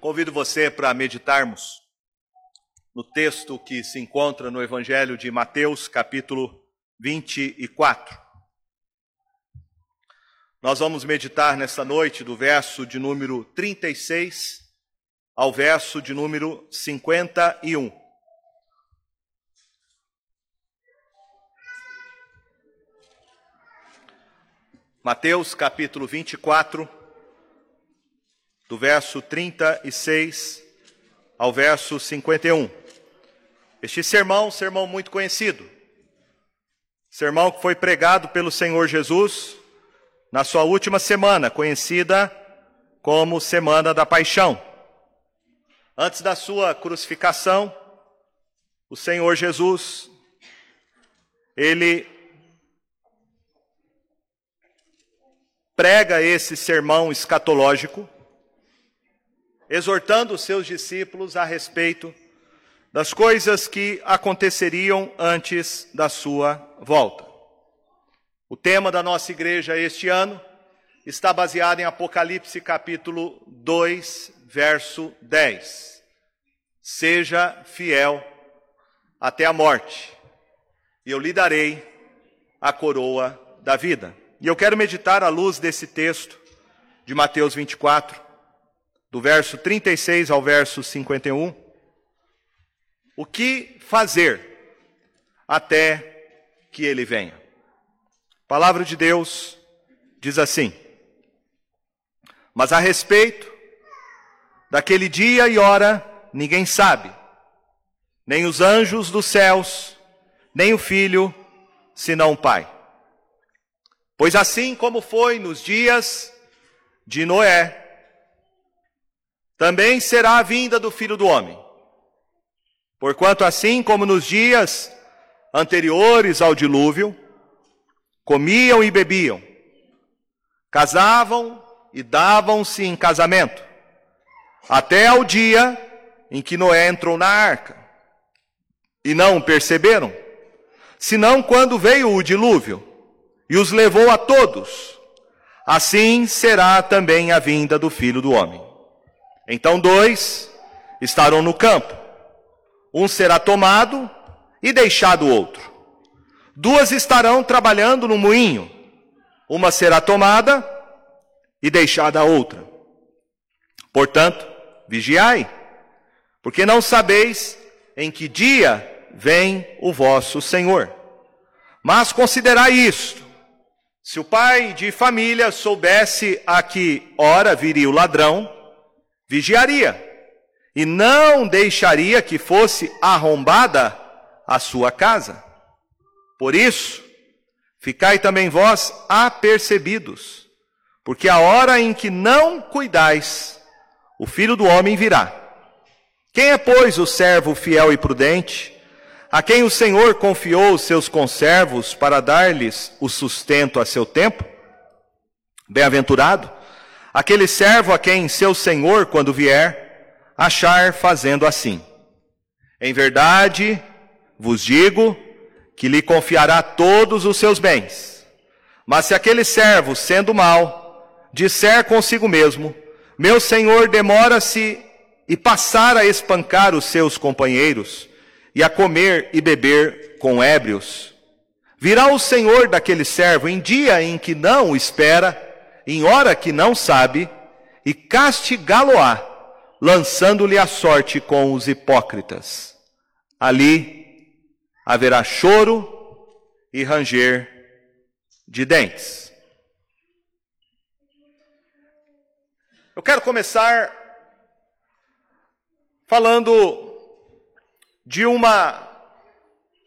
Convido você para meditarmos no texto que se encontra no Evangelho de Mateus, capítulo 24. Nós vamos meditar nessa noite do verso de número 36 ao verso de número 51. Mateus capítulo 24, do verso 36 ao verso 51. Este sermão, sermão muito conhecido, sermão que foi pregado pelo Senhor Jesus na sua última semana, conhecida como Semana da Paixão. Antes da sua crucificação, o Senhor Jesus, ele prega esse sermão escatológico, exortando os seus discípulos a respeito das coisas que aconteceriam antes da sua volta. O tema da nossa igreja este ano está baseado em Apocalipse capítulo 2, verso 10. Seja fiel até a morte, e eu lhe darei a coroa da vida. E eu quero meditar à luz desse texto de Mateus 24, do verso 36 ao verso 51. O que fazer até que ele venha? A palavra de Deus diz assim: Mas a respeito daquele dia e hora, ninguém sabe, nem os anjos dos céus, nem o filho, senão o Pai. Pois assim como foi nos dias de Noé, também será a vinda do filho do homem. Porquanto, assim como nos dias anteriores ao dilúvio, comiam e bebiam, casavam e davam-se em casamento, até ao dia em que Noé entrou na arca. E não perceberam, senão quando veio o dilúvio e os levou a todos. Assim será também a vinda do filho do homem. Então dois estarão no campo, um será tomado e deixado o outro. Duas estarão trabalhando no moinho, uma será tomada e deixada a outra. Portanto, vigiai, porque não sabeis em que dia vem o vosso Senhor. Mas considerai isto: se o pai de família soubesse a que hora viria o ladrão, vigiaria e não deixaria que fosse arrombada a sua casa. Por isso, ficai também vós apercebidos, porque a hora em que não cuidais, o filho do homem virá. Quem é, pois, o servo fiel e prudente? a quem o Senhor confiou os seus conservos para dar-lhes o sustento a seu tempo? Bem-aventurado aquele servo a quem seu Senhor, quando vier, achar fazendo assim. Em verdade, vos digo que lhe confiará todos os seus bens. Mas se aquele servo, sendo mau, disser consigo mesmo: Meu senhor demora-se e passar a espancar os seus companheiros, e a comer e beber com ébrios. Virá o Senhor daquele servo em dia em que não o espera, em hora que não sabe, e castigá-lo-á, lançando-lhe a sorte com os hipócritas. Ali haverá choro e ranger de dentes. Eu quero começar falando de uma,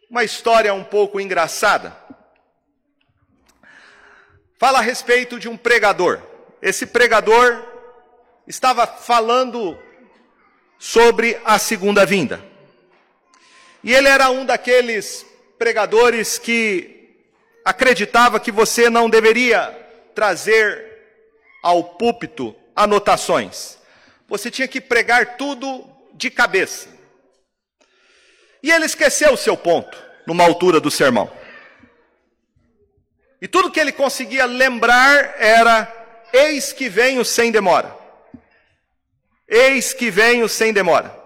uma história um pouco engraçada. Fala a respeito de um pregador. Esse pregador estava falando sobre a segunda vinda. E ele era um daqueles pregadores que acreditava que você não deveria trazer ao púlpito anotações. Você tinha que pregar tudo de cabeça. E ele esqueceu o seu ponto numa altura do sermão. E tudo que ele conseguia lembrar era: Eis que venho sem demora. Eis que venho sem demora.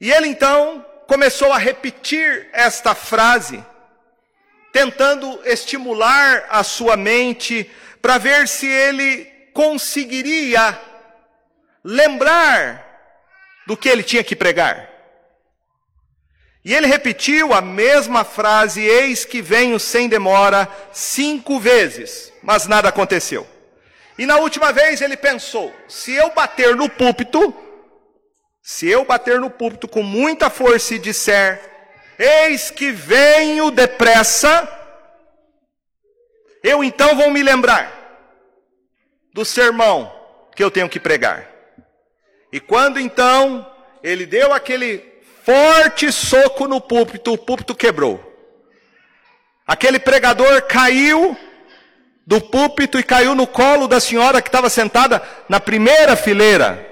E ele então começou a repetir esta frase, tentando estimular a sua mente para ver se ele conseguiria lembrar do que ele tinha que pregar. E ele repetiu a mesma frase, eis que venho sem demora, cinco vezes, mas nada aconteceu. E na última vez ele pensou: se eu bater no púlpito, se eu bater no púlpito com muita força e disser, eis que venho depressa, eu então vou me lembrar do sermão que eu tenho que pregar. E quando então ele deu aquele forte soco no púlpito, o púlpito quebrou. Aquele pregador caiu do púlpito e caiu no colo da senhora que estava sentada na primeira fileira.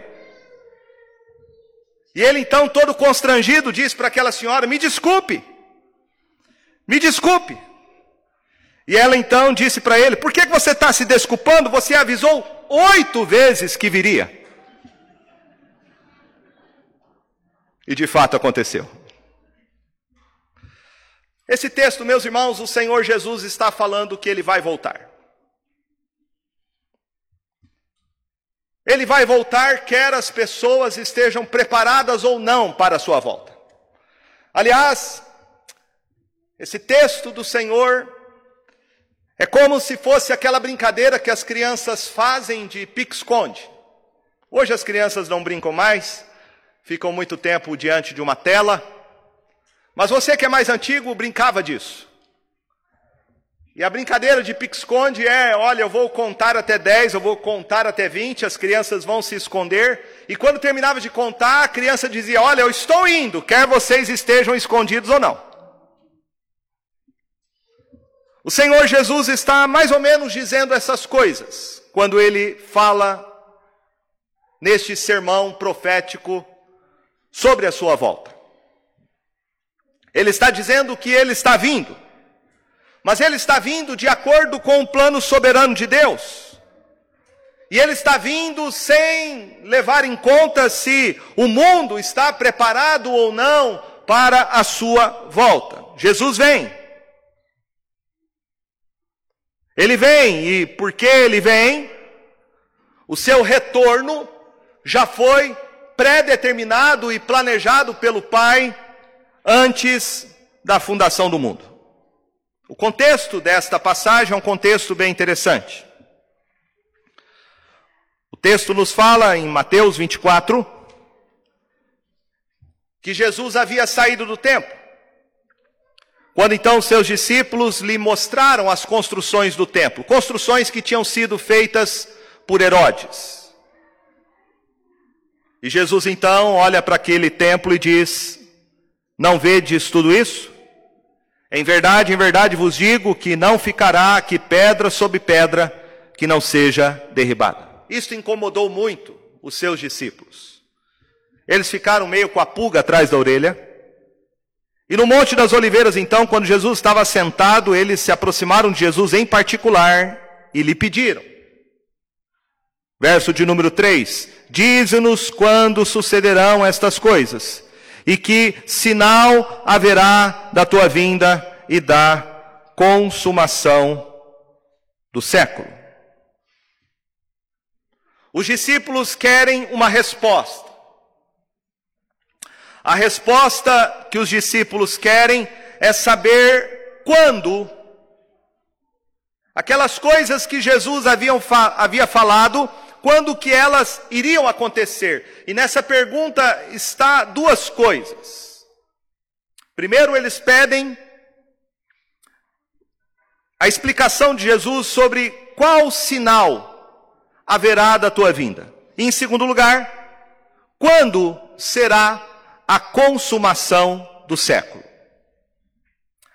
E ele então, todo constrangido, disse para aquela senhora: Me desculpe, me desculpe. E ela então disse para ele: Por que você está se desculpando? Você avisou oito vezes que viria. E de fato aconteceu. Esse texto, meus irmãos, o Senhor Jesus está falando que ele vai voltar. Ele vai voltar, quer as pessoas estejam preparadas ou não para a sua volta. Aliás, esse texto do Senhor é como se fosse aquela brincadeira que as crianças fazem de pique-esconde. Hoje as crianças não brincam mais, ficam muito tempo diante de uma tela. Mas você que é mais antigo brincava disso. E a brincadeira de pique-esconde é: olha, eu vou contar até 10, eu vou contar até 20, as crianças vão se esconder. E quando terminava de contar, a criança dizia: Olha, eu estou indo, quer vocês estejam escondidos ou não. O Senhor Jesus está mais ou menos dizendo essas coisas quando ele fala neste sermão profético sobre a sua volta. Ele está dizendo que ele está vindo, mas ele está vindo de acordo com o plano soberano de Deus. E ele está vindo sem levar em conta se o mundo está preparado ou não para a sua volta. Jesus vem. Ele vem, e porque ele vem, o seu retorno já foi pré-determinado e planejado pelo Pai antes da fundação do mundo. O contexto desta passagem é um contexto bem interessante. O texto nos fala em Mateus 24 que Jesus havia saído do templo. Quando então seus discípulos lhe mostraram as construções do templo, construções que tinham sido feitas por Herodes. E Jesus então olha para aquele templo e diz: Não vedes tudo isso? Em verdade, em verdade vos digo que não ficará aqui pedra sobre pedra que não seja derribada. Isto incomodou muito os seus discípulos. Eles ficaram meio com a pulga atrás da orelha. E no Monte das Oliveiras, então, quando Jesus estava sentado, eles se aproximaram de Jesus em particular e lhe pediram. Verso de número 3: Dize-nos quando sucederão estas coisas, e que sinal haverá da tua vinda e da consumação do século. Os discípulos querem uma resposta. A resposta que os discípulos querem é saber quando aquelas coisas que Jesus havia, havia falado quando que elas iriam acontecer. E nessa pergunta está duas coisas. Primeiro, eles pedem a explicação de Jesus sobre qual sinal haverá da tua vinda. E em segundo lugar, quando será a consumação do século.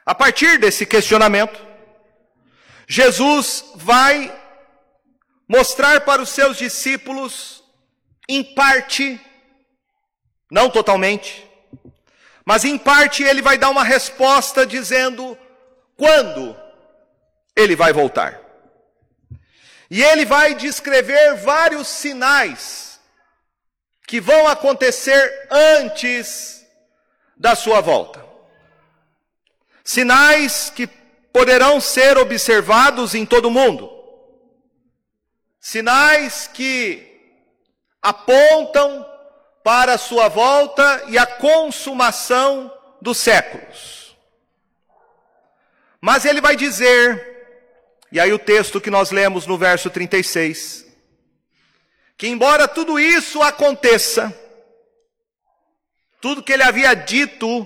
A partir desse questionamento, Jesus vai mostrar para os seus discípulos, em parte, não totalmente, mas em parte ele vai dar uma resposta dizendo quando ele vai voltar. E ele vai descrever vários sinais que vão acontecer antes da sua volta. Sinais que poderão ser observados em todo o mundo. Sinais que apontam para a sua volta e a consumação dos séculos. Mas ele vai dizer, e aí o texto que nós lemos no verso 36, que embora tudo isso aconteça, tudo que ele havia dito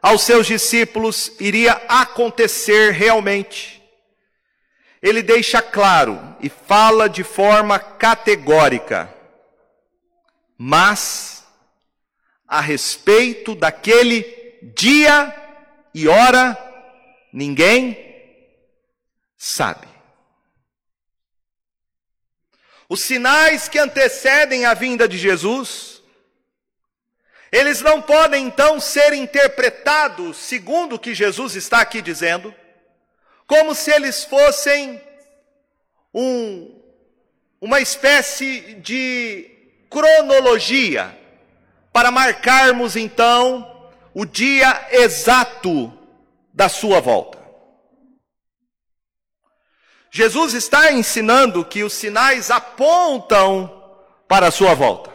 aos seus discípulos iria acontecer realmente. Ele deixa claro e fala de forma categórica mas a respeito daquele dia e hora, ninguém sabe. Os sinais que antecedem a vinda de Jesus, eles não podem então ser interpretados, segundo o que Jesus está aqui dizendo, como se eles fossem um, uma espécie de cronologia para marcarmos então o dia exato da sua volta. Jesus está ensinando que os sinais apontam para a sua volta.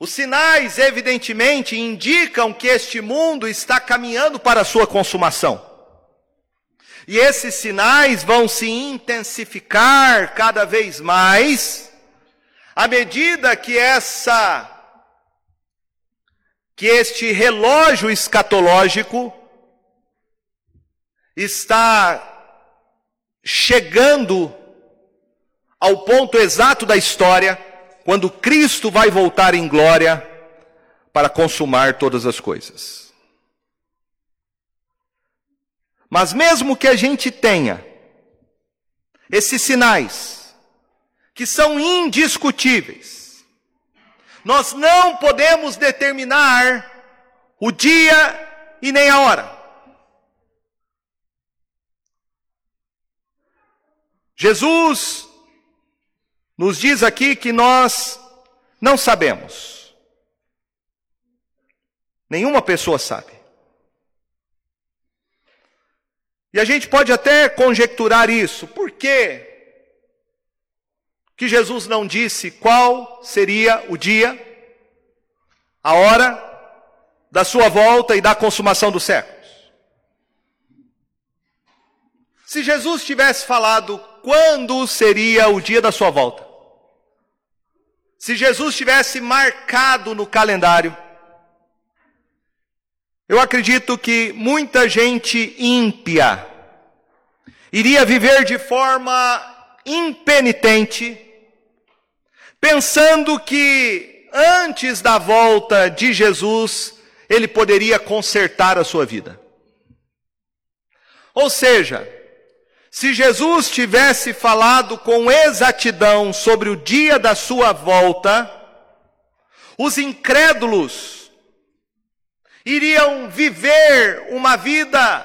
Os sinais, evidentemente, indicam que este mundo está caminhando para a sua consumação. E esses sinais vão se intensificar cada vez mais à medida que essa que este relógio escatológico está chegando ao ponto exato da história, quando Cristo vai voltar em glória para consumar todas as coisas. Mas mesmo que a gente tenha esses sinais, que são indiscutíveis. Nós não podemos determinar o dia e nem a hora. Jesus nos diz aqui que nós não sabemos. Nenhuma pessoa sabe. E a gente pode até conjecturar isso. Por quê? que Jesus não disse qual seria o dia, a hora da sua volta e da consumação dos séculos. Se Jesus tivesse falado quando seria o dia da sua volta, se Jesus tivesse marcado no calendário, eu acredito que muita gente ímpia iria viver de forma impenitente, pensando que antes da volta de Jesus, ele poderia consertar a sua vida. Ou seja, se Jesus tivesse falado com exatidão sobre o dia da sua volta, os incrédulos iriam viver uma vida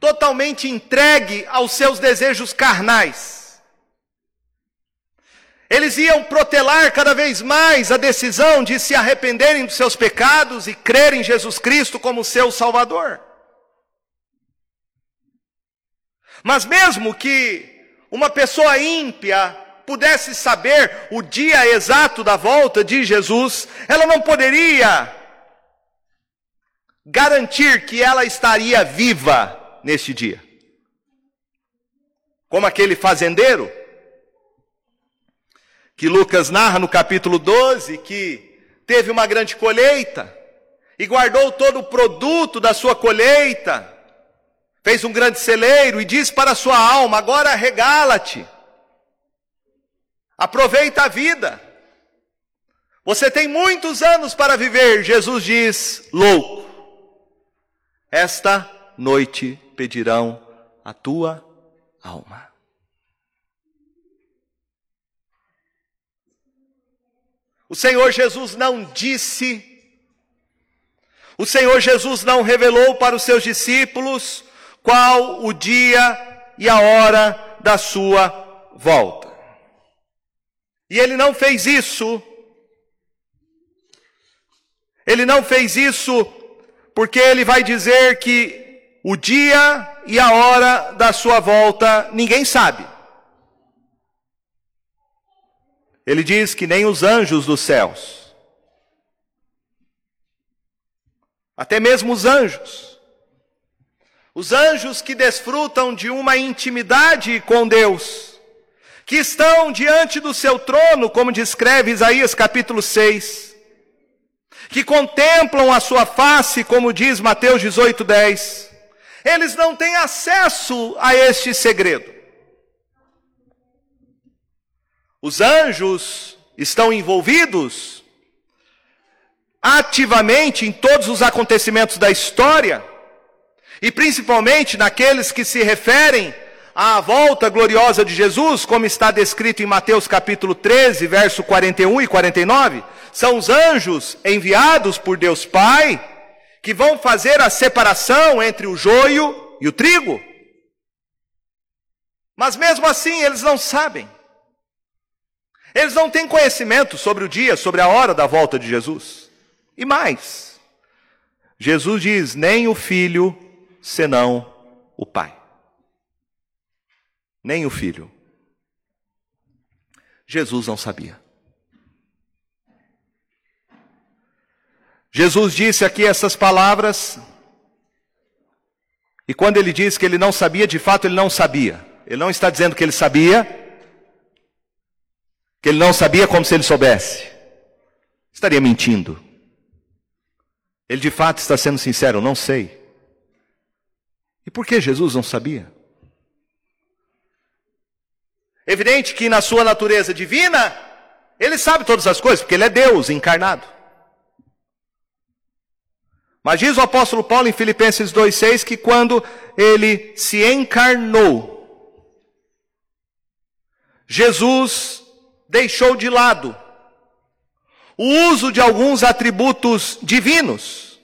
totalmente entregue aos seus desejos carnais. Eles iam protelar cada vez mais a decisão de se arrependerem dos seus pecados e crerem em Jesus Cristo como seu Salvador. Mas mesmo que uma pessoa ímpia pudesse saber o dia exato da volta de Jesus, ela não poderia garantir que ela estaria viva neste dia. Como aquele fazendeiro que Lucas narra no capítulo 12, que teve uma grande colheita e guardou todo o produto da sua colheita, fez um grande celeiro e disse para a sua alma: agora regala-te, aproveita a vida. Você tem muitos anos para viver. Jesus diz: louco, esta noite pedirão a tua alma. O Senhor Jesus não disse, o Senhor Jesus não revelou para os seus discípulos qual o dia e a hora da sua volta. E ele não fez isso. Ele não fez isso porque ele vai dizer que o dia e a hora da sua volta ninguém sabe. Ele diz que nem os anjos dos céus, até mesmo os anjos, os anjos que desfrutam de uma intimidade com Deus, que estão diante do seu trono, como descreve Isaías capítulo 6, que contemplam a sua face, como diz Mateus 18, 10, eles não têm acesso a este segredo. Os anjos estão envolvidos ativamente em todos os acontecimentos da história, e principalmente naqueles que se referem à volta gloriosa de Jesus, como está descrito em Mateus capítulo 13, verso 41 e 49, são os anjos enviados por Deus Pai que vão fazer a separação entre o joio e o trigo. Mas mesmo assim eles não sabem. Eles não têm conhecimento sobre o dia, sobre a hora da volta de Jesus. E mais, Jesus diz: nem o filho, senão o pai. Nem o filho. Jesus não sabia. Jesus disse aqui essas palavras, e quando ele diz que ele não sabia, de fato ele não sabia. Ele não está dizendo que ele sabia, que ele não sabia como se ele soubesse. Estaria mentindo. Ele de fato está sendo sincero, não sei. E por que Jesus não sabia? Evidente que na sua natureza divina, ele sabe todas as coisas, porque ele é Deus encarnado. Mas diz o apóstolo Paulo em Filipenses 2,6 que quando ele se encarnou, Jesus deixou de lado o uso de alguns atributos divinos.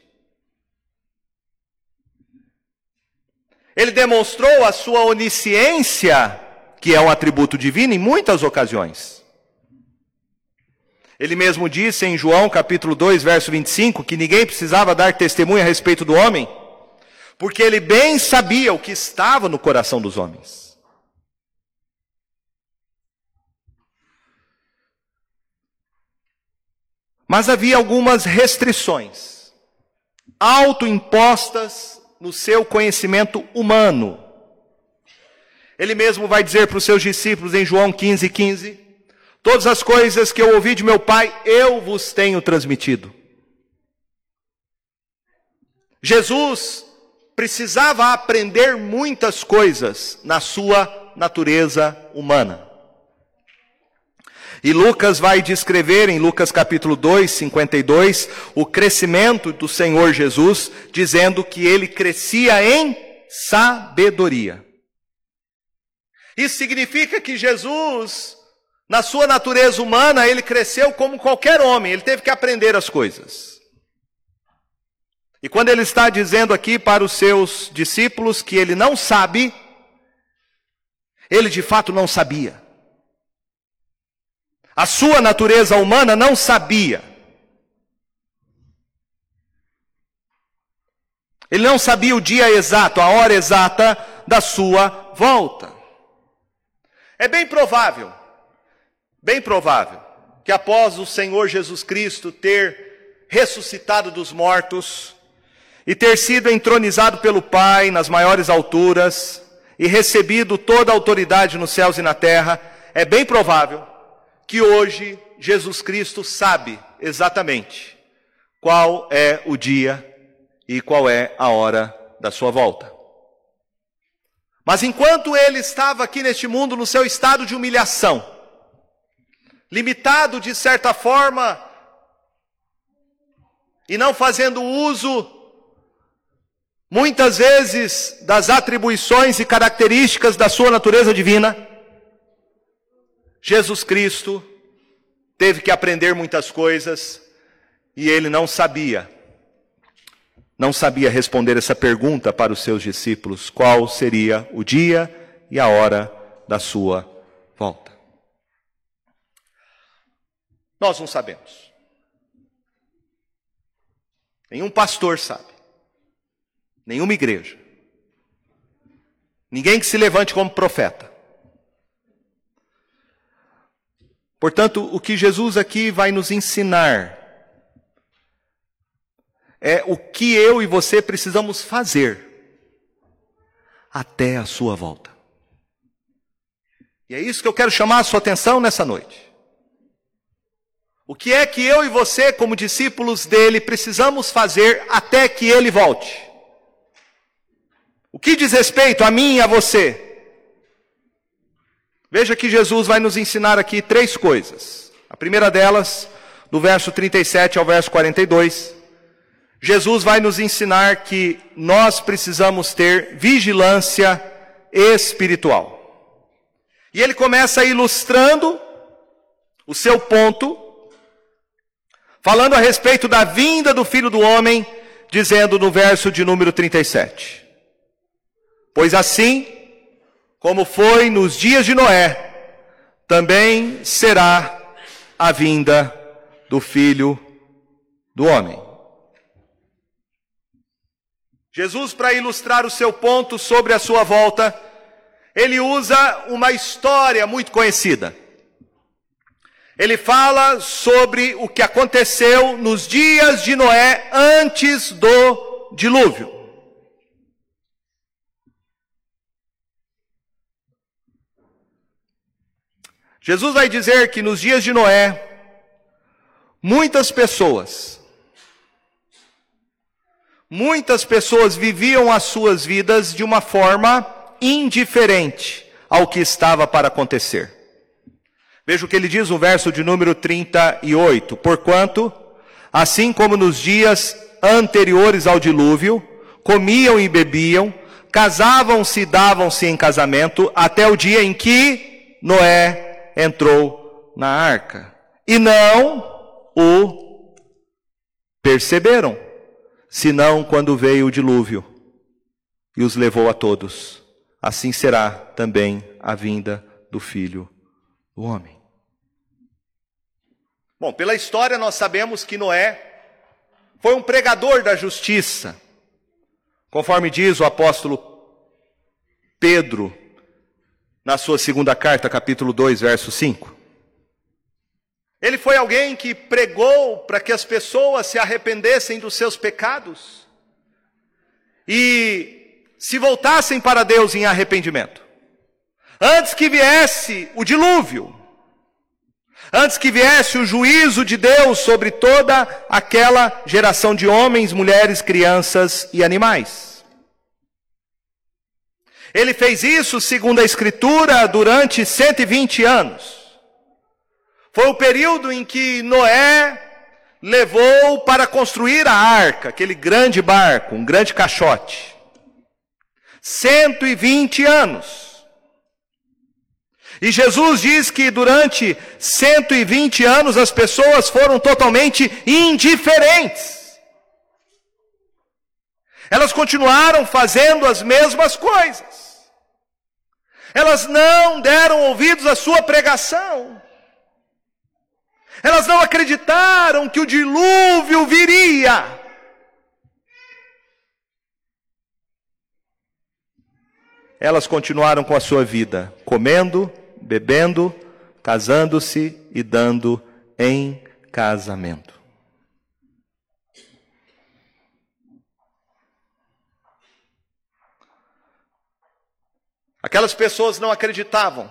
Ele demonstrou a sua onisciência, que é um atributo divino, em muitas ocasiões. Ele mesmo disse em João capítulo 2, verso 25, que ninguém precisava dar testemunho a respeito do homem, porque ele bem sabia o que estava no coração dos homens. Mas havia algumas restrições autoimpostas no seu conhecimento humano. Ele mesmo vai dizer para os seus discípulos em João 15, 15: Todas as coisas que eu ouvi de meu Pai, eu vos tenho transmitido. Jesus precisava aprender muitas coisas na sua natureza humana. E Lucas vai descrever em Lucas capítulo 2, 52, o crescimento do Senhor Jesus, dizendo que ele crescia em sabedoria. Isso significa que Jesus, na sua natureza humana, ele cresceu como qualquer homem, ele teve que aprender as coisas. E quando ele está dizendo aqui para os seus discípulos que ele não sabe, ele de fato não sabia. A sua natureza humana não sabia. Ele não sabia o dia exato, a hora exata da sua volta. É bem provável, bem provável, que após o Senhor Jesus Cristo ter ressuscitado dos mortos e ter sido entronizado pelo Pai nas maiores alturas e recebido toda a autoridade nos céus e na terra, é bem provável que hoje Jesus Cristo sabe exatamente qual é o dia e qual é a hora da sua volta. Mas enquanto ele estava aqui neste mundo no seu estado de humilhação, limitado de certa forma, e não fazendo uso, muitas vezes, das atribuições e características da sua natureza divina, Jesus Cristo teve que aprender muitas coisas e ele não sabia, não sabia responder essa pergunta para os seus discípulos: qual seria o dia e a hora da sua volta. Nós não sabemos. Nenhum pastor sabe. Nenhuma igreja. Ninguém que se levante como profeta. Portanto, o que Jesus aqui vai nos ensinar é o que eu e você precisamos fazer até a sua volta. E é isso que eu quero chamar a sua atenção nessa noite. O que é que eu e você, como discípulos dele, precisamos fazer até que ele volte? O que diz respeito a mim e a você? Veja que Jesus vai nos ensinar aqui três coisas. A primeira delas, do verso 37 ao verso 42, Jesus vai nos ensinar que nós precisamos ter vigilância espiritual. E ele começa ilustrando o seu ponto falando a respeito da vinda do filho do homem, dizendo no verso de número 37. Pois assim, como foi nos dias de Noé, também será a vinda do filho do homem. Jesus, para ilustrar o seu ponto sobre a sua volta, ele usa uma história muito conhecida. Ele fala sobre o que aconteceu nos dias de Noé antes do dilúvio. Jesus vai dizer que nos dias de Noé, muitas pessoas, muitas pessoas viviam as suas vidas de uma forma indiferente ao que estava para acontecer. Veja o que ele diz no verso de número 38. Porquanto, assim como nos dias anteriores ao dilúvio, comiam e bebiam, casavam-se e davam-se em casamento, até o dia em que Noé entrou na arca. E não o perceberam, senão quando veio o dilúvio e os levou a todos. Assim será também a vinda do filho o homem. Bom, pela história nós sabemos que Noé foi um pregador da justiça, conforme diz o apóstolo Pedro na sua segunda carta, capítulo 2, verso 5. Ele foi alguém que pregou para que as pessoas se arrependessem dos seus pecados e se voltassem para Deus em arrependimento. Antes que viesse o dilúvio, antes que viesse o juízo de Deus sobre toda aquela geração de homens, mulheres, crianças e animais. Ele fez isso, segundo a Escritura, durante 120 anos. Foi o período em que Noé levou para construir a arca, aquele grande barco, um grande caixote. 120 anos. E Jesus diz que durante 120 anos as pessoas foram totalmente indiferentes. Elas continuaram fazendo as mesmas coisas. Elas não deram ouvidos à sua pregação. Elas não acreditaram que o dilúvio viria. Elas continuaram com a sua vida, comendo, bebendo, casando-se e dando em casamento. Aquelas pessoas não acreditavam.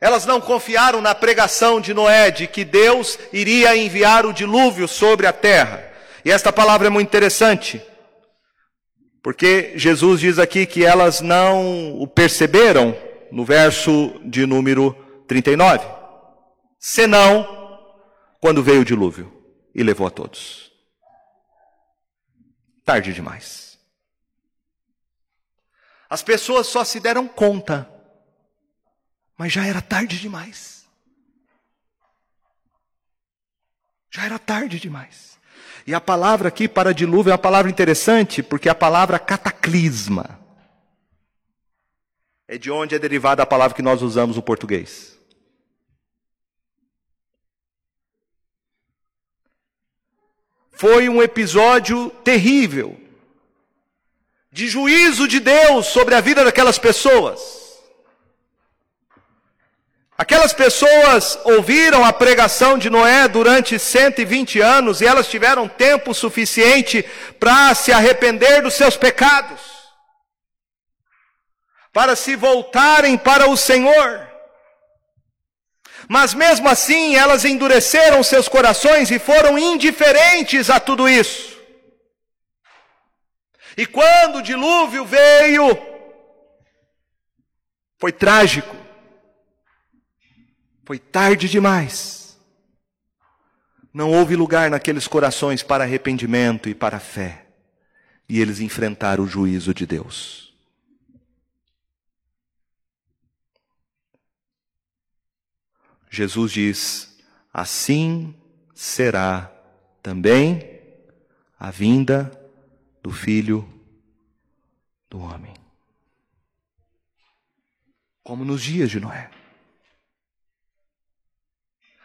Elas não confiaram na pregação de Noé de que Deus iria enviar o dilúvio sobre a terra. E esta palavra é muito interessante. Porque Jesus diz aqui que elas não o perceberam no verso de número 39. Senão, quando veio o dilúvio e levou a todos. Tarde demais. As pessoas só se deram conta, mas já era tarde demais. Já era tarde demais. E a palavra aqui para dilúvio é uma palavra interessante, porque é a palavra cataclisma. é de onde é derivada a palavra que nós usamos no português. Foi um episódio terrível de juízo de Deus sobre a vida daquelas pessoas. Aquelas pessoas ouviram a pregação de Noé durante 120 anos e elas tiveram tempo suficiente para se arrepender dos seus pecados, para se voltarem para o Senhor. Mas mesmo assim, elas endureceram seus corações e foram indiferentes a tudo isso. E quando o dilúvio veio, foi trágico. Foi tarde demais. Não houve lugar naqueles corações para arrependimento e para fé. E eles enfrentaram o juízo de Deus. Jesus diz: assim será também a vinda do Filho do Homem. Como nos dias de Noé.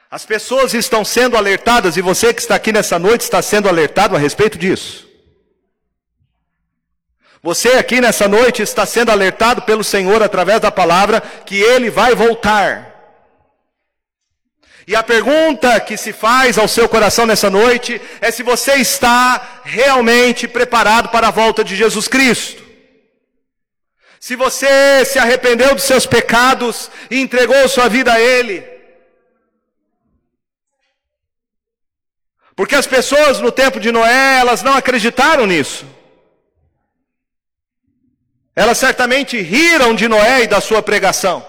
As pessoas estão sendo alertadas e você que está aqui nessa noite está sendo alertado a respeito disso. Você aqui nessa noite está sendo alertado pelo Senhor através da palavra que ele vai voltar. E a pergunta que se faz ao seu coração nessa noite é se você está realmente preparado para a volta de Jesus Cristo. Se você se arrependeu dos seus pecados e entregou sua vida a Ele. Porque as pessoas no tempo de Noé, elas não acreditaram nisso. Elas certamente riram de Noé e da sua pregação.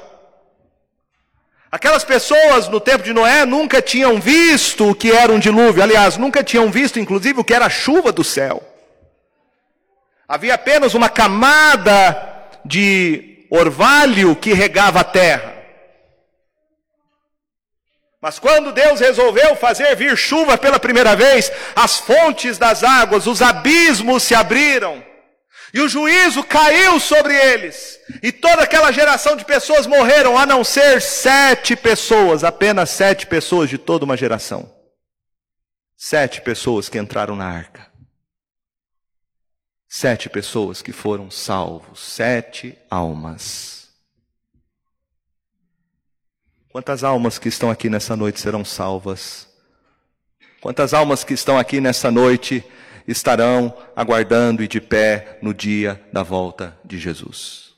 Aquelas pessoas no tempo de Noé nunca tinham visto o que era um dilúvio, aliás, nunca tinham visto, inclusive, o que era a chuva do céu. Havia apenas uma camada de orvalho que regava a terra. Mas quando Deus resolveu fazer vir chuva pela primeira vez, as fontes das águas, os abismos se abriram. E o juízo caiu sobre eles. E toda aquela geração de pessoas morreram, a não ser sete pessoas, apenas sete pessoas de toda uma geração. Sete pessoas que entraram na arca. Sete pessoas que foram salvos. Sete almas. Quantas almas que estão aqui nessa noite serão salvas? Quantas almas que estão aqui nessa noite estarão aguardando e de pé no dia da volta de Jesus?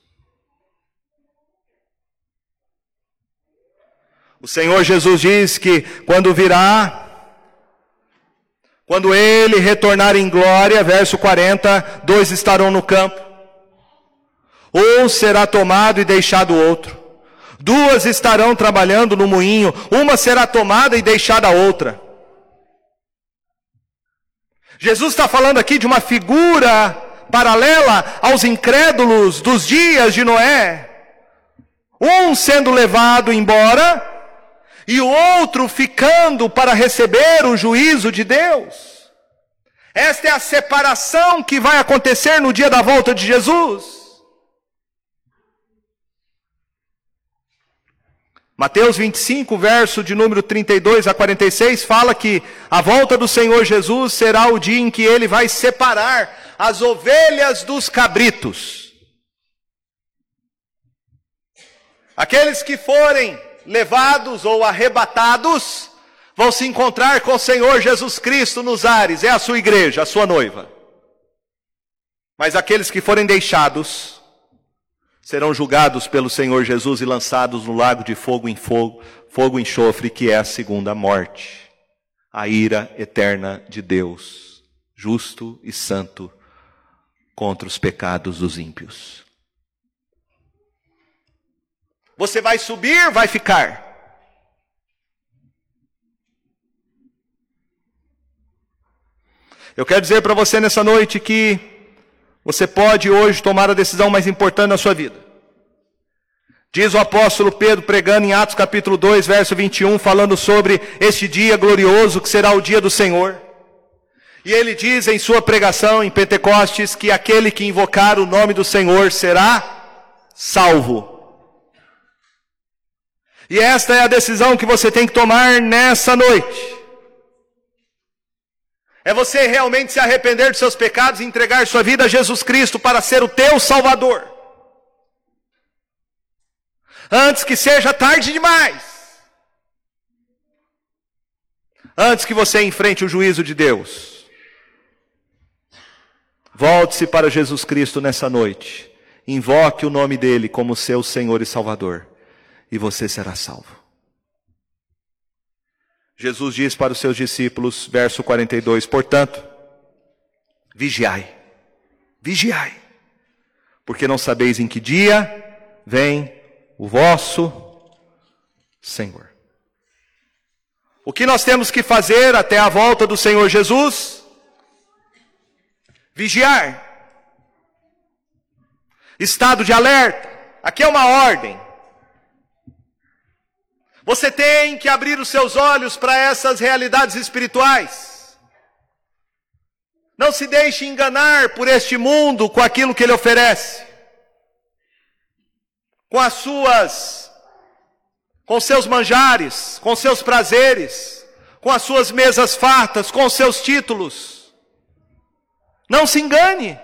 O Senhor Jesus diz que quando virá, quando ele retornar em glória, verso 40, dois estarão no campo, um será tomado e deixado outro. Duas estarão trabalhando no moinho, uma será tomada e deixada a outra. Jesus está falando aqui de uma figura paralela aos incrédulos dos dias de Noé. Um sendo levado embora e o outro ficando para receber o juízo de Deus. Esta é a separação que vai acontecer no dia da volta de Jesus. Mateus 25, verso de número 32 a 46, fala que a volta do Senhor Jesus será o dia em que ele vai separar as ovelhas dos cabritos. Aqueles que forem levados ou arrebatados vão se encontrar com o Senhor Jesus Cristo nos ares, é a sua igreja, a sua noiva. Mas aqueles que forem deixados, serão julgados pelo Senhor Jesus e lançados no lago de fogo em fogo, fogo enxofre, que é a segunda morte, a ira eterna de Deus, justo e santo, contra os pecados dos ímpios. Você vai subir, vai ficar. Eu quero dizer para você nessa noite que você pode hoje tomar a decisão mais importante na sua vida. Diz o apóstolo Pedro pregando em Atos capítulo 2, verso 21, falando sobre este dia glorioso que será o dia do Senhor. E ele diz em sua pregação em Pentecostes que aquele que invocar o nome do Senhor será salvo. E esta é a decisão que você tem que tomar nessa noite. É você realmente se arrepender dos seus pecados e entregar sua vida a Jesus Cristo para ser o teu Salvador. Antes que seja tarde demais. Antes que você enfrente o juízo de Deus. Volte-se para Jesus Cristo nessa noite. Invoque o nome dele como seu Senhor e Salvador e você será salvo. Jesus diz para os seus discípulos, verso 42, portanto, vigiai, vigiai, porque não sabeis em que dia vem o vosso Senhor. O que nós temos que fazer até a volta do Senhor Jesus? Vigiar. Estado de alerta. Aqui é uma ordem. Você tem que abrir os seus olhos para essas realidades espirituais. Não se deixe enganar por este mundo com aquilo que ele oferece. Com as suas com seus manjares, com seus prazeres, com as suas mesas fartas, com seus títulos. Não se engane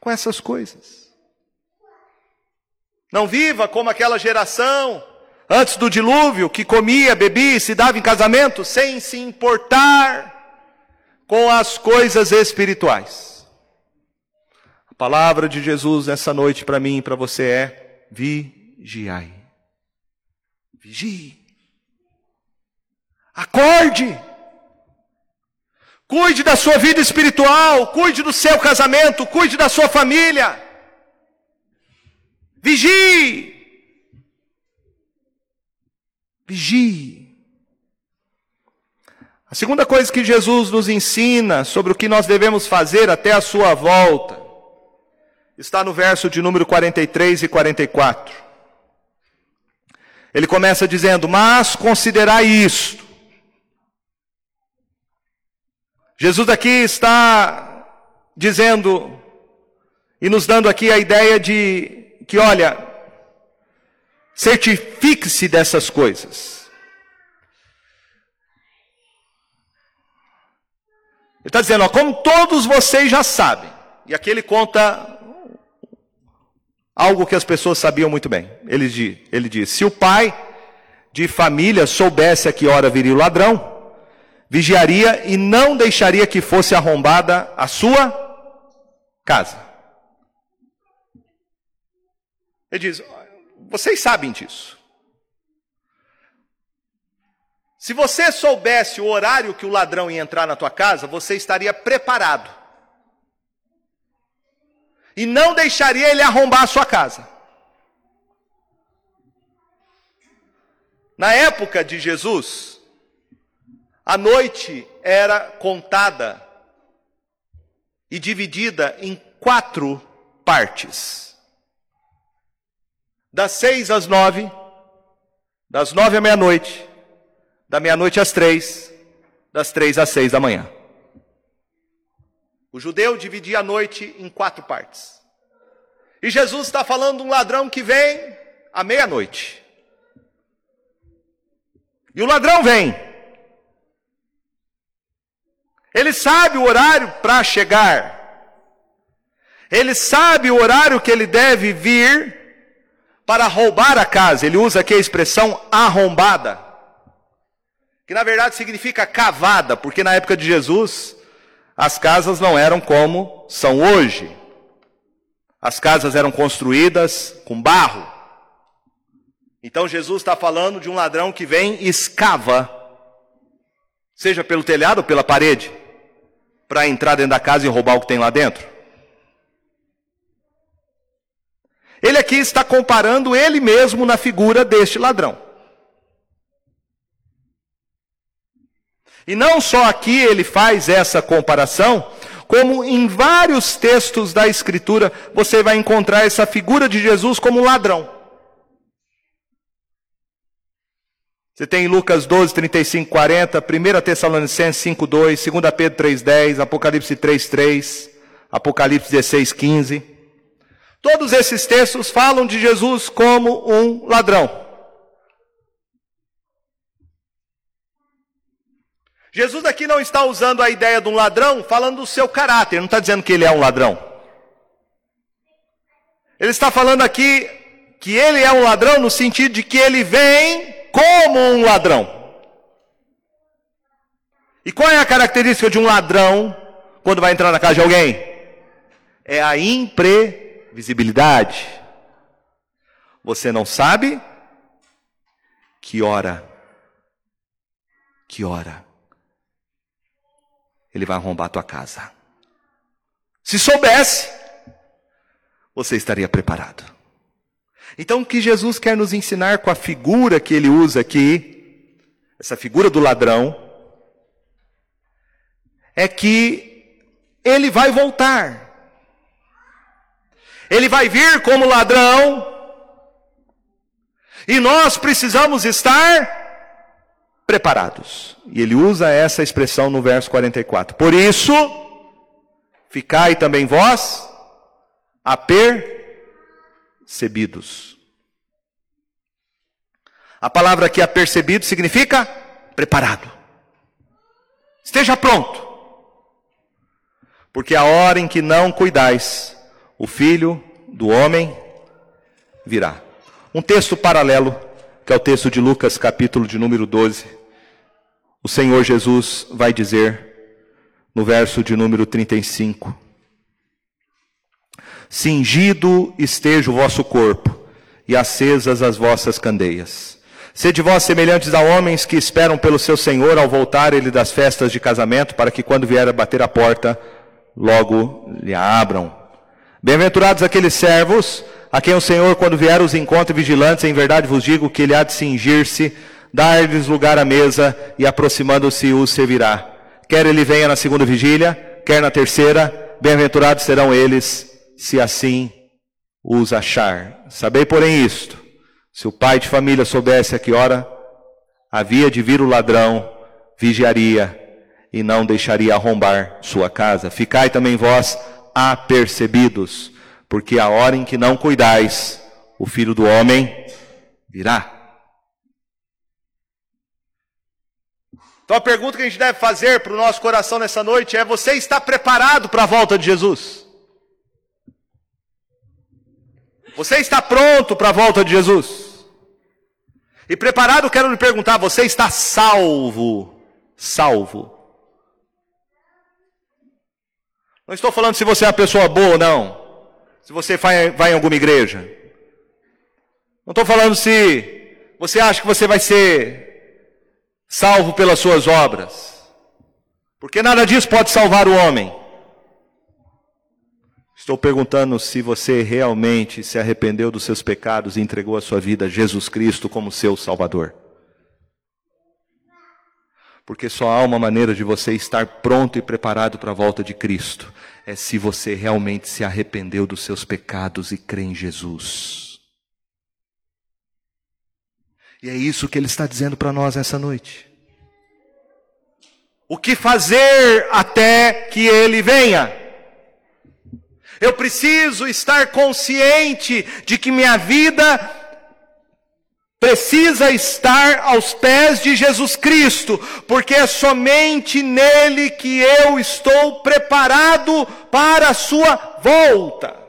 com essas coisas. Não viva como aquela geração antes do dilúvio, que comia, bebia e se dava em casamento sem se importar com as coisas espirituais. A palavra de Jesus nessa noite para mim e para você é: vigiai. Vigie. Acorde. Cuide da sua vida espiritual, cuide do seu casamento, cuide da sua família. Vigie. Vigie. A segunda coisa que Jesus nos ensina sobre o que nós devemos fazer até a sua volta está no verso de número 43 e 44. Ele começa dizendo: Mas considerai isto. Jesus aqui está dizendo e nos dando aqui a ideia de que, olha, Certifique-se dessas coisas. Ele está dizendo, ó, como todos vocês já sabem. E aqui ele conta algo que as pessoas sabiam muito bem. Ele diz, ele diz se o pai de família soubesse a que hora viria o ladrão, vigiaria e não deixaria que fosse arrombada a sua casa. Ele diz: vocês sabem disso. Se você soubesse o horário que o ladrão ia entrar na tua casa, você estaria preparado. E não deixaria ele arrombar a sua casa. Na época de Jesus, a noite era contada e dividida em quatro partes das seis às nove, das nove à meia-noite, da meia-noite às três, das três às seis da manhã. O judeu dividia a noite em quatro partes. E Jesus está falando de um ladrão que vem à meia-noite. E o ladrão vem. Ele sabe o horário para chegar. Ele sabe o horário que ele deve vir para roubar a casa. Ele usa aqui a expressão arrombada, que na verdade significa cavada, porque na época de Jesus as casas não eram como são hoje. As casas eram construídas com barro. Então Jesus está falando de um ladrão que vem e escava, seja pelo telhado ou pela parede, para entrar dentro da casa e roubar o que tem lá dentro. Ele aqui está comparando ele mesmo na figura deste ladrão. E não só aqui ele faz essa comparação, como em vários textos da Escritura você vai encontrar essa figura de Jesus como ladrão. Você tem Lucas 12, 35, 40, 1 Tessalonicenses 5, 2, 2 Pedro 3, 10, Apocalipse 3, 3, Apocalipse 16, 15. Todos esses textos falam de Jesus como um ladrão. Jesus aqui não está usando a ideia de um ladrão falando do seu caráter, não está dizendo que ele é um ladrão. Ele está falando aqui que ele é um ladrão no sentido de que ele vem como um ladrão. E qual é a característica de um ladrão quando vai entrar na casa de alguém? É a imprevisibilidade. Você não sabe que hora, que hora ele vai arrombar a tua casa. Se soubesse, você estaria preparado. Então, o que Jesus quer nos ensinar com a figura que ele usa aqui, essa figura do ladrão, é que ele vai voltar. Ele vai vir como ladrão, e nós precisamos estar preparados. E ele usa essa expressão no verso 44. Por isso, ficai também vós apercebidos. A palavra aqui apercebido significa preparado. Esteja pronto. Porque a hora em que não cuidais, o filho do homem virá. Um texto paralelo, que é o texto de Lucas, capítulo de número 12 o Senhor Jesus vai dizer no verso de número 35: Cingido esteja o vosso corpo e acesas as vossas candeias. Sede vós semelhantes a homens que esperam pelo seu Senhor ao voltar ele das festas de casamento, para que quando vier a bater a porta, logo lhe abram. Bem-aventurados aqueles servos, a quem o Senhor, quando vier, os encontre vigilantes, em verdade vos digo que ele há de cingir-se dar-lhes lugar à mesa e aproximando-se os servirá. Quer ele venha na segunda vigília, quer na terceira, bem-aventurados serão eles, se assim os achar. Sabei, porém, isto: se o pai de família soubesse a que hora havia de vir o ladrão, vigiaria e não deixaria arrombar sua casa. Ficai também vós apercebidos, porque a hora em que não cuidais, o filho do homem virá. Então a pergunta que a gente deve fazer para o nosso coração nessa noite é: você está preparado para a volta de Jesus? Você está pronto para a volta de Jesus? E preparado, quero lhe perguntar: você está salvo? Salvo. Não estou falando se você é uma pessoa boa ou não. Se você vai, vai em alguma igreja. Não estou falando se você acha que você vai ser salvo pelas suas obras. Porque nada disso pode salvar o homem. Estou perguntando se você realmente se arrependeu dos seus pecados e entregou a sua vida a Jesus Cristo como seu Salvador. Porque só há uma maneira de você estar pronto e preparado para a volta de Cristo: é se você realmente se arrependeu dos seus pecados e crê em Jesus. E é isso que ele está dizendo para nós essa noite. O que fazer até que ele venha? Eu preciso estar consciente de que minha vida precisa estar aos pés de Jesus Cristo, porque é somente nele que eu estou preparado para a sua volta.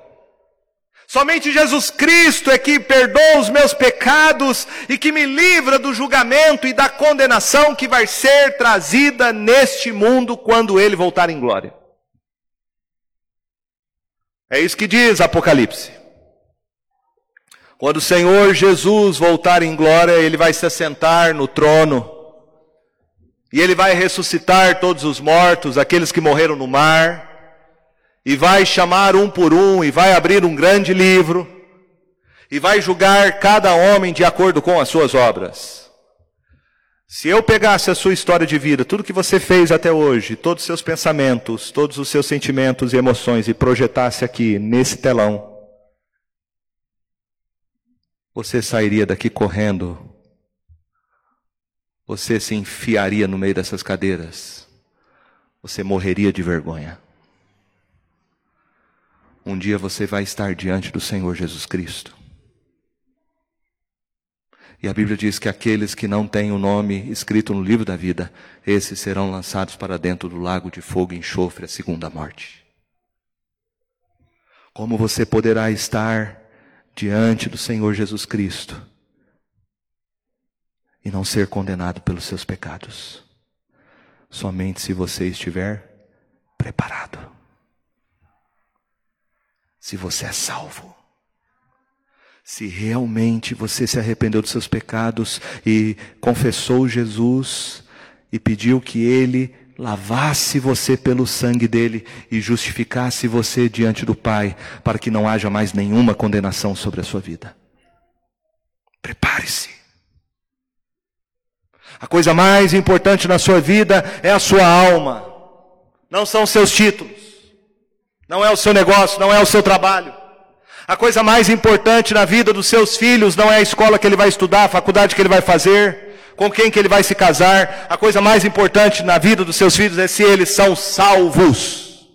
Somente Jesus Cristo é que perdoa os meus pecados e que me livra do julgamento e da condenação que vai ser trazida neste mundo quando ele voltar em glória. É isso que diz Apocalipse. Quando o Senhor Jesus voltar em glória, ele vai se assentar no trono. E ele vai ressuscitar todos os mortos, aqueles que morreram no mar e vai chamar um por um, e vai abrir um grande livro, e vai julgar cada homem de acordo com as suas obras. Se eu pegasse a sua história de vida, tudo que você fez até hoje, todos os seus pensamentos, todos os seus sentimentos e emoções, e projetasse aqui, nesse telão, você sairia daqui correndo, você se enfiaria no meio dessas cadeiras, você morreria de vergonha. Um dia você vai estar diante do Senhor Jesus Cristo. E a Bíblia diz que aqueles que não têm o nome escrito no livro da vida, esses serão lançados para dentro do lago de fogo e enxofre, a segunda morte. Como você poderá estar diante do Senhor Jesus Cristo e não ser condenado pelos seus pecados? Somente se você estiver preparado. Se você é salvo. Se realmente você se arrependeu dos seus pecados e confessou Jesus e pediu que ele lavasse você pelo sangue dele e justificasse você diante do Pai, para que não haja mais nenhuma condenação sobre a sua vida. Prepare-se. A coisa mais importante na sua vida é a sua alma, não são seus títulos, não é o seu negócio, não é o seu trabalho. A coisa mais importante na vida dos seus filhos não é a escola que ele vai estudar, a faculdade que ele vai fazer, com quem que ele vai se casar. A coisa mais importante na vida dos seus filhos é se eles são salvos.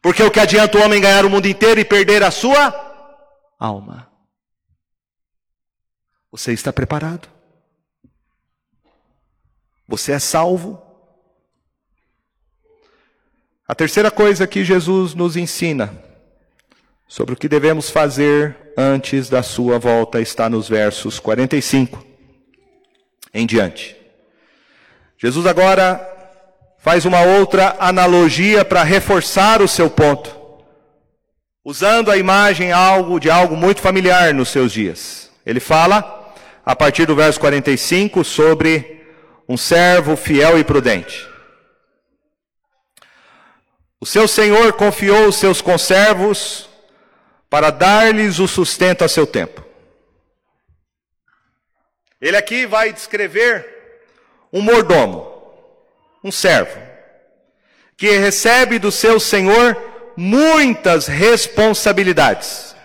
Porque o que adianta o homem ganhar o mundo inteiro e perder a sua alma? Você está preparado? Você é salvo? A terceira coisa que Jesus nos ensina sobre o que devemos fazer antes da sua volta está nos versos 45 em diante. Jesus agora faz uma outra analogia para reforçar o seu ponto, usando a imagem algo de algo muito familiar nos seus dias. Ele fala a partir do verso 45 sobre um servo fiel e prudente. O seu senhor confiou os seus conservos para dar-lhes o sustento a seu tempo. Ele aqui vai descrever um mordomo, um servo, que recebe do seu senhor muitas responsabilidades.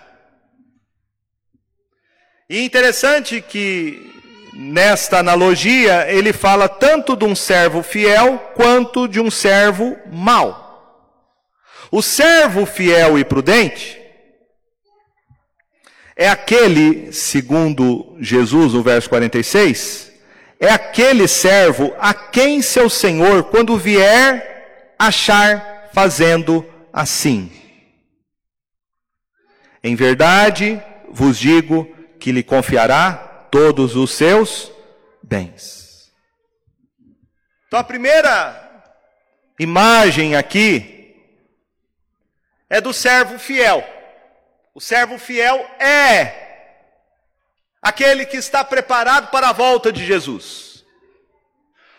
E interessante que nesta analogia ele fala tanto de um servo fiel quanto de um servo mau. O servo fiel e prudente é aquele, segundo Jesus, no verso 46, é aquele servo a quem seu senhor, quando vier, achar fazendo assim. Em verdade vos digo que lhe confiará todos os seus bens. Então a primeira imagem aqui é do servo fiel. O servo fiel é aquele que está preparado para a volta de Jesus.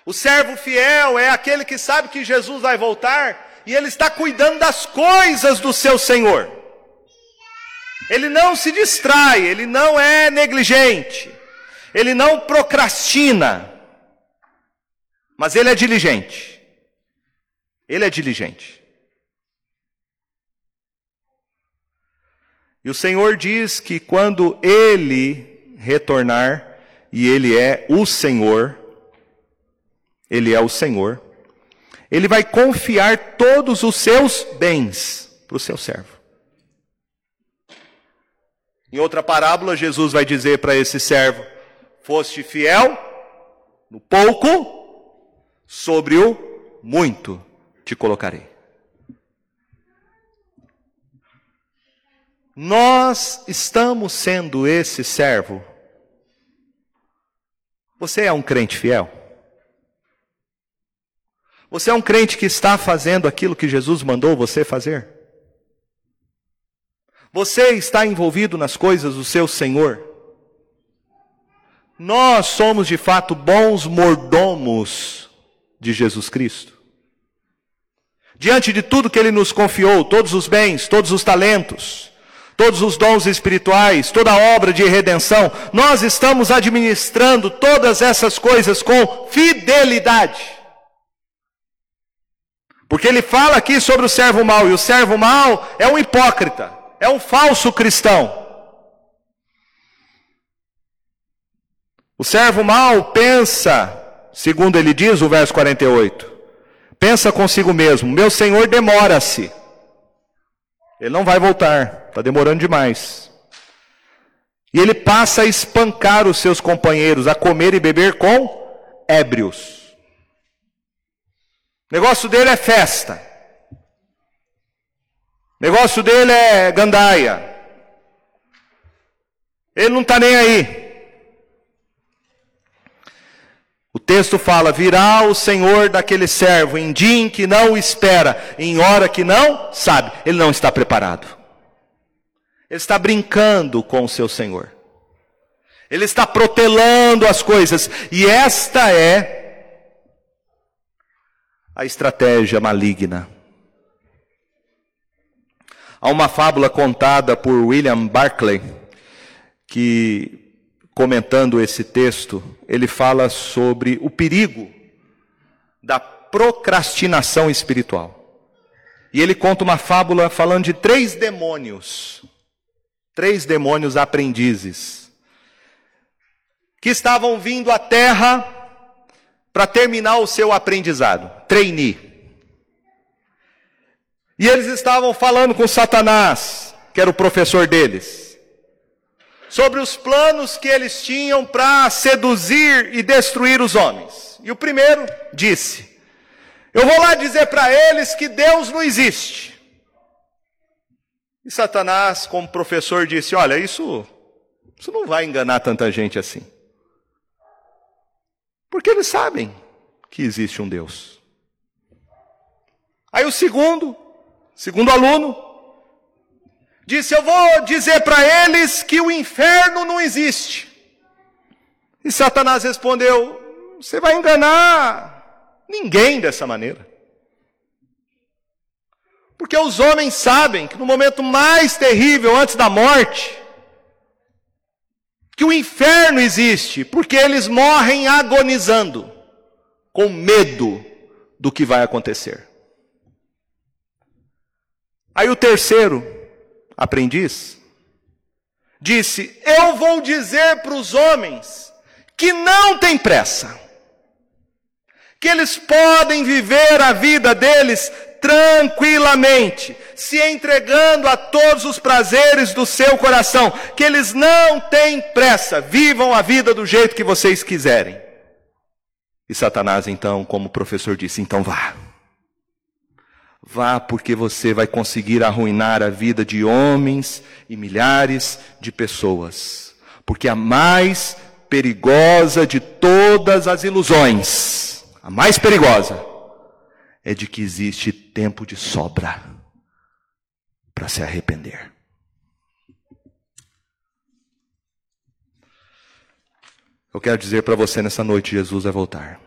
O servo fiel é aquele que sabe que Jesus vai voltar e ele está cuidando das coisas do seu Senhor. Ele não se distrai, ele não é negligente, ele não procrastina, mas ele é diligente. Ele é diligente. E o Senhor diz que quando ele retornar, e ele é o Senhor, ele é o Senhor, ele vai confiar todos os seus bens para o seu servo. Em outra parábola, Jesus vai dizer para esse servo: Foste fiel no pouco, sobre o muito te colocarei. Nós estamos sendo esse servo. Você é um crente fiel? Você é um crente que está fazendo aquilo que Jesus mandou você fazer? Você está envolvido nas coisas do seu Senhor? Nós somos de fato bons mordomos de Jesus Cristo. Diante de tudo que Ele nos confiou, todos os bens, todos os talentos, todos os dons espirituais, toda a obra de redenção, nós estamos administrando todas essas coisas com fidelidade. Porque ele fala aqui sobre o servo mau, e o servo mau é um hipócrita, é um falso cristão. O servo mau pensa, segundo ele diz, o verso 48, pensa consigo mesmo: meu senhor demora-se ele não vai voltar, está demorando demais. E ele passa a espancar os seus companheiros, a comer e beber com ébrios. O negócio dele é festa. O negócio dele é gandaia. Ele não está nem aí. O texto fala: virá o Senhor daquele servo em dia em que não espera, em hora que não sabe. Ele não está preparado. Ele está brincando com o seu Senhor. Ele está protelando as coisas. E esta é a estratégia maligna. Há uma fábula contada por William Barclay que comentando esse texto, ele fala sobre o perigo da procrastinação espiritual. E ele conta uma fábula falando de três demônios, três demônios aprendizes, que estavam vindo à terra para terminar o seu aprendizado, trainee. E eles estavam falando com Satanás, que era o professor deles sobre os planos que eles tinham para seduzir e destruir os homens. E o primeiro disse: Eu vou lá dizer para eles que Deus não existe. E Satanás, como professor, disse: Olha, isso, isso não vai enganar tanta gente assim. Porque eles sabem que existe um Deus. Aí o segundo, segundo aluno, Disse: Eu vou dizer para eles que o inferno não existe. E Satanás respondeu: Você vai enganar ninguém dessa maneira. Porque os homens sabem que no momento mais terrível antes da morte, que o inferno existe, porque eles morrem agonizando, com medo do que vai acontecer. Aí o terceiro aprendiz, disse: Eu vou dizer para os homens que não tem pressa, que eles podem viver a vida deles tranquilamente, se entregando a todos os prazeres do seu coração, que eles não têm pressa, vivam a vida do jeito que vocês quiserem. E Satanás, então, como professor, disse: então vá. Vá, porque você vai conseguir arruinar a vida de homens e milhares de pessoas. Porque a mais perigosa de todas as ilusões, a mais perigosa, é de que existe tempo de sobra para se arrepender. Eu quero dizer para você nessa noite: Jesus vai voltar.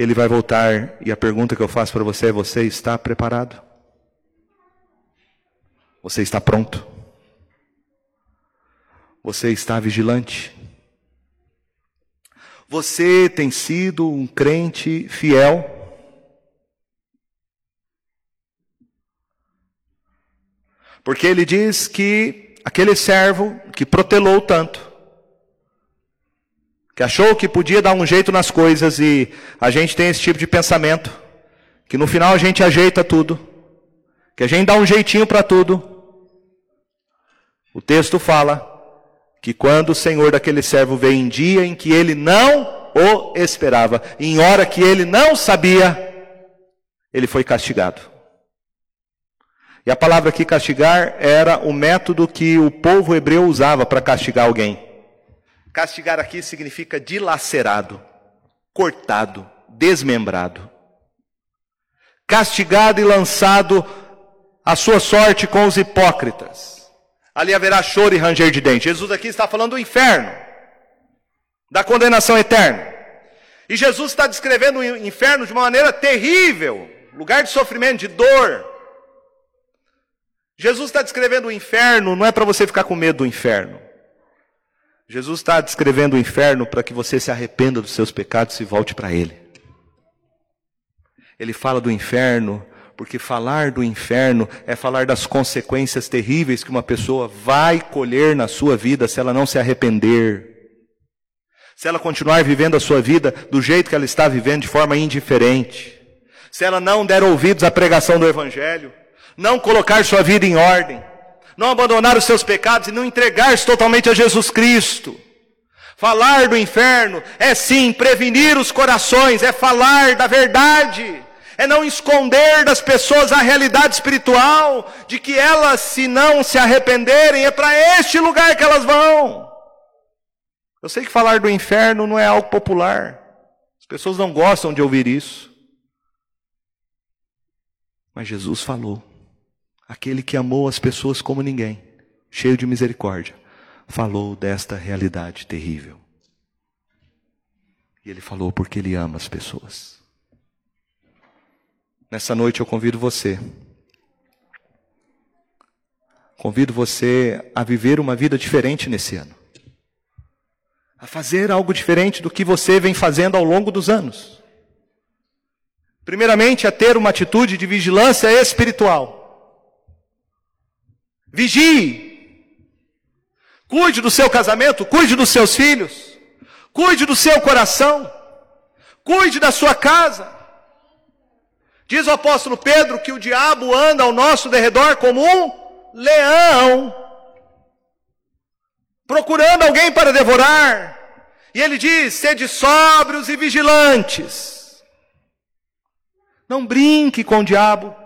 Ele vai voltar e a pergunta que eu faço para você é: você está preparado? Você está pronto? Você está vigilante? Você tem sido um crente fiel? Porque ele diz que aquele servo que protelou tanto, que achou que podia dar um jeito nas coisas e a gente tem esse tipo de pensamento, que no final a gente ajeita tudo, que a gente dá um jeitinho para tudo. O texto fala que quando o Senhor daquele servo veio em dia em que ele não o esperava, em hora que ele não sabia, ele foi castigado. E a palavra aqui castigar era o método que o povo hebreu usava para castigar alguém. Castigar aqui significa dilacerado, cortado, desmembrado. Castigado e lançado a sua sorte com os hipócritas. Ali haverá choro e ranger de dente. Jesus aqui está falando do inferno, da condenação eterna. E Jesus está descrevendo o inferno de uma maneira terrível lugar de sofrimento, de dor. Jesus está descrevendo o inferno, não é para você ficar com medo do inferno. Jesus está descrevendo o inferno para que você se arrependa dos seus pecados e volte para Ele. Ele fala do inferno porque falar do inferno é falar das consequências terríveis que uma pessoa vai colher na sua vida se ela não se arrepender. Se ela continuar vivendo a sua vida do jeito que ela está vivendo, de forma indiferente. se ela não der ouvidos à pregação do Evangelho, não colocar sua vida em ordem, não abandonar os seus pecados e não entregar-se totalmente a Jesus Cristo. Falar do inferno é sim prevenir os corações, é falar da verdade, é não esconder das pessoas a realidade espiritual, de que elas, se não se arrependerem, é para este lugar que elas vão. Eu sei que falar do inferno não é algo popular, as pessoas não gostam de ouvir isso. Mas Jesus falou, aquele que amou as pessoas como ninguém, cheio de misericórdia, falou desta realidade terrível. E ele falou porque ele ama as pessoas. Nessa noite eu convido você. Convido você a viver uma vida diferente nesse ano. A fazer algo diferente do que você vem fazendo ao longo dos anos. Primeiramente, a ter uma atitude de vigilância espiritual. Vigie. Cuide do seu casamento, cuide dos seus filhos, cuide do seu coração, cuide da sua casa. Diz o apóstolo Pedro que o diabo anda ao nosso derredor como um leão, procurando alguém para devorar. E ele diz: sede sóbrios e vigilantes. Não brinque com o diabo.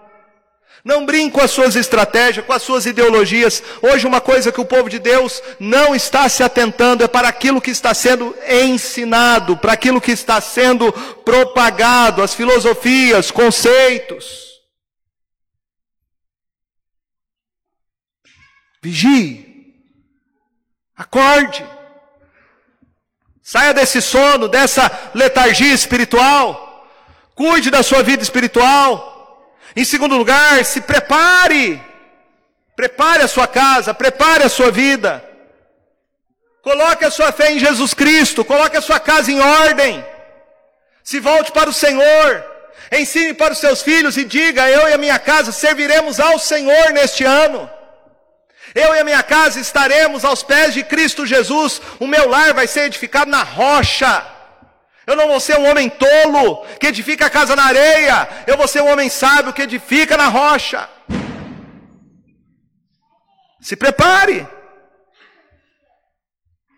Não brinque com as suas estratégias, com as suas ideologias. Hoje, uma coisa que o povo de Deus não está se atentando é para aquilo que está sendo ensinado, para aquilo que está sendo propagado, as filosofias, conceitos. Vigie, acorde, saia desse sono, dessa letargia espiritual, cuide da sua vida espiritual. Em segundo lugar, se prepare. Prepare a sua casa, prepare a sua vida. Coloque a sua fé em Jesus Cristo, coloque a sua casa em ordem. Se volte para o Senhor. Ensine para os seus filhos e diga: Eu e a minha casa serviremos ao Senhor neste ano. Eu e a minha casa estaremos aos pés de Cristo Jesus. O meu lar vai ser edificado na rocha. Eu não vou ser um homem tolo que edifica a casa na areia. Eu vou ser um homem sábio que edifica na rocha. Se prepare.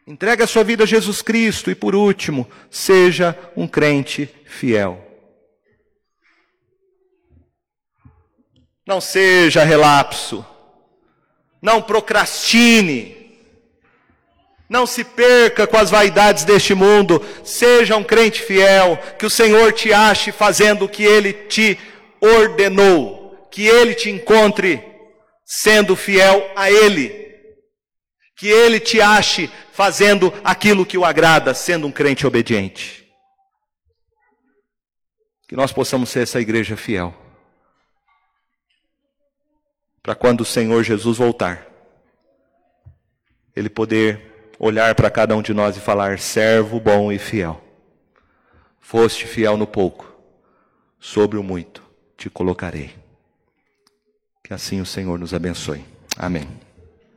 Entregue a sua vida a Jesus Cristo. E por último, seja um crente fiel. Não seja relapso. Não procrastine. Não se perca com as vaidades deste mundo. Seja um crente fiel. Que o Senhor te ache fazendo o que Ele te ordenou. Que Ele te encontre sendo fiel a Ele. Que Ele te ache fazendo aquilo que o agrada, sendo um crente obediente. Que nós possamos ser essa igreja fiel. Para quando o Senhor Jesus voltar, Ele poder olhar para cada um de nós e falar: servo bom e fiel. Foste fiel no pouco, sobre o muito te colocarei. Que assim o Senhor nos abençoe. Amém.